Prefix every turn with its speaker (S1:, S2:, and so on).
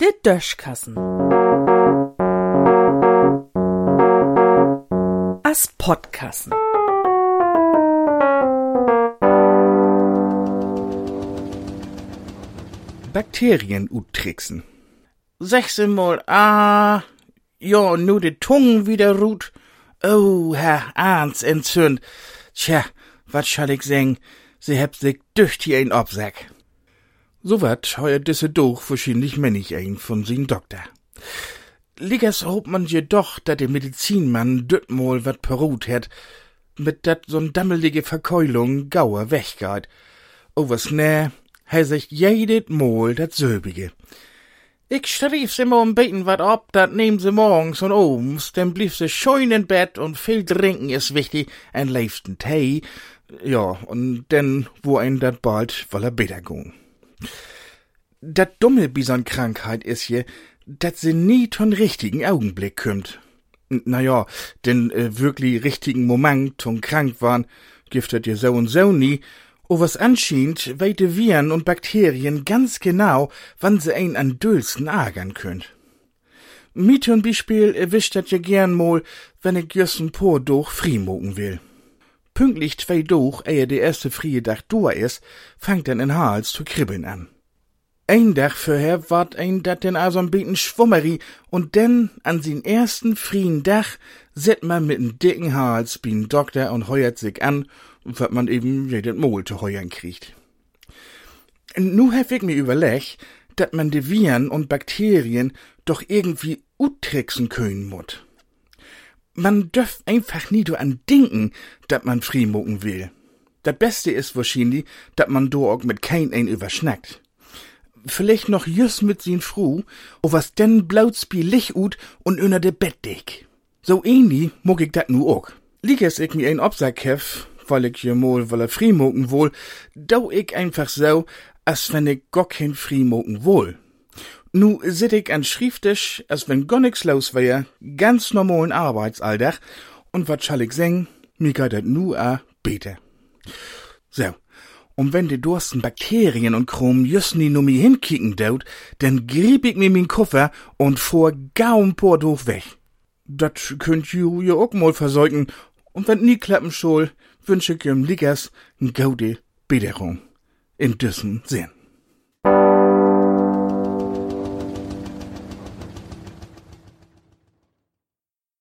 S1: Der Döschkassen. As Podkassen.
S2: Bakterien uttricksen. Sechsmal, ah, ja, nu de Tungen wieder ruht. Oh, Herr Arns entzünd. Tja, wat schall ich sagen? Sie hebt sich dücht hier ein Obsack. So wat heuer disse doch wahrscheinlich männig ein von sin Doktor. Liggers hobt man jedoch, dat der Medizinmann düttmol wat perut hat, mit dat so'n dammelige Verkeulung gauer weggeht. Oh, was nä, he sich jedet Mol dat Sölbige. Ich schrief sie mal ein bisschen wat ab, dat nehmen sie morgens und abends, dann blieb sie schön in Bett und viel trinken ist wichtig, ein liebsten Tee, ja, und denn, wo ein dat bald, weil er besser gehen. Dat dumme Bison-Krankheit is je, dat sie nie ton richtigen Augenblick kümmt. Naja, den äh, wirklich richtigen Moment ton krank waren, giftet ihr so und so nie, was anschient, weite Viren und Bakterien ganz genau, wann sie ein an Dülsten agern könnt. Mit und Beispiel erwischt dat ja gern mal, wenn ich jössen por durch frimogen will. Pünktlich zwei durch, ehe der erste frie Dach durch is, fangt dann in Hals zu kribbeln an. Ein Dach vorher ward ein dat den also ein beten Schwummeri und denn an sin ersten frien Dach set man mit'n dicken Hals bin Doktor und heuert sich an, wat man eben jeden Mol zu heuern kriegt. Nu hab ich mir überlegt, dat man de Viren und Bakterien doch irgendwie uttricksen können mut. Man dürft einfach nie do an denken, dat man friemucken will. Dat Beste ist wahrscheinlich, dat man do auch mit kein ein überschnackt vielleicht noch jüss mit sin Fru, o was denn blaut's bi Lich ut und unter de Bettdeck. So ähnlich muck ich dat nu ook. Lieg es ich mir ein Obsack hef, weil ich je mol weil er friemoken wohl, dau ich einfach so, als wenn ich gar kein friemoken wohl. Nu sit ich an Schrifttisch, als wenn gar nix los wär, ganz normalen Arbeitsalltag, und wat schall ich singen? Geht dat nu a bete. So, und wenn die Dursten Bakterien und Chrom just nie nur mir hinkicken daut, dann grieb ich mir min Koffer und fuhr gaum por durch weg. Dat könnt ju ja auch mal versorgen, und wenn nie klappen soll, wünsche ich ihm Liggers n gaude Bederung. In diesem Sinn.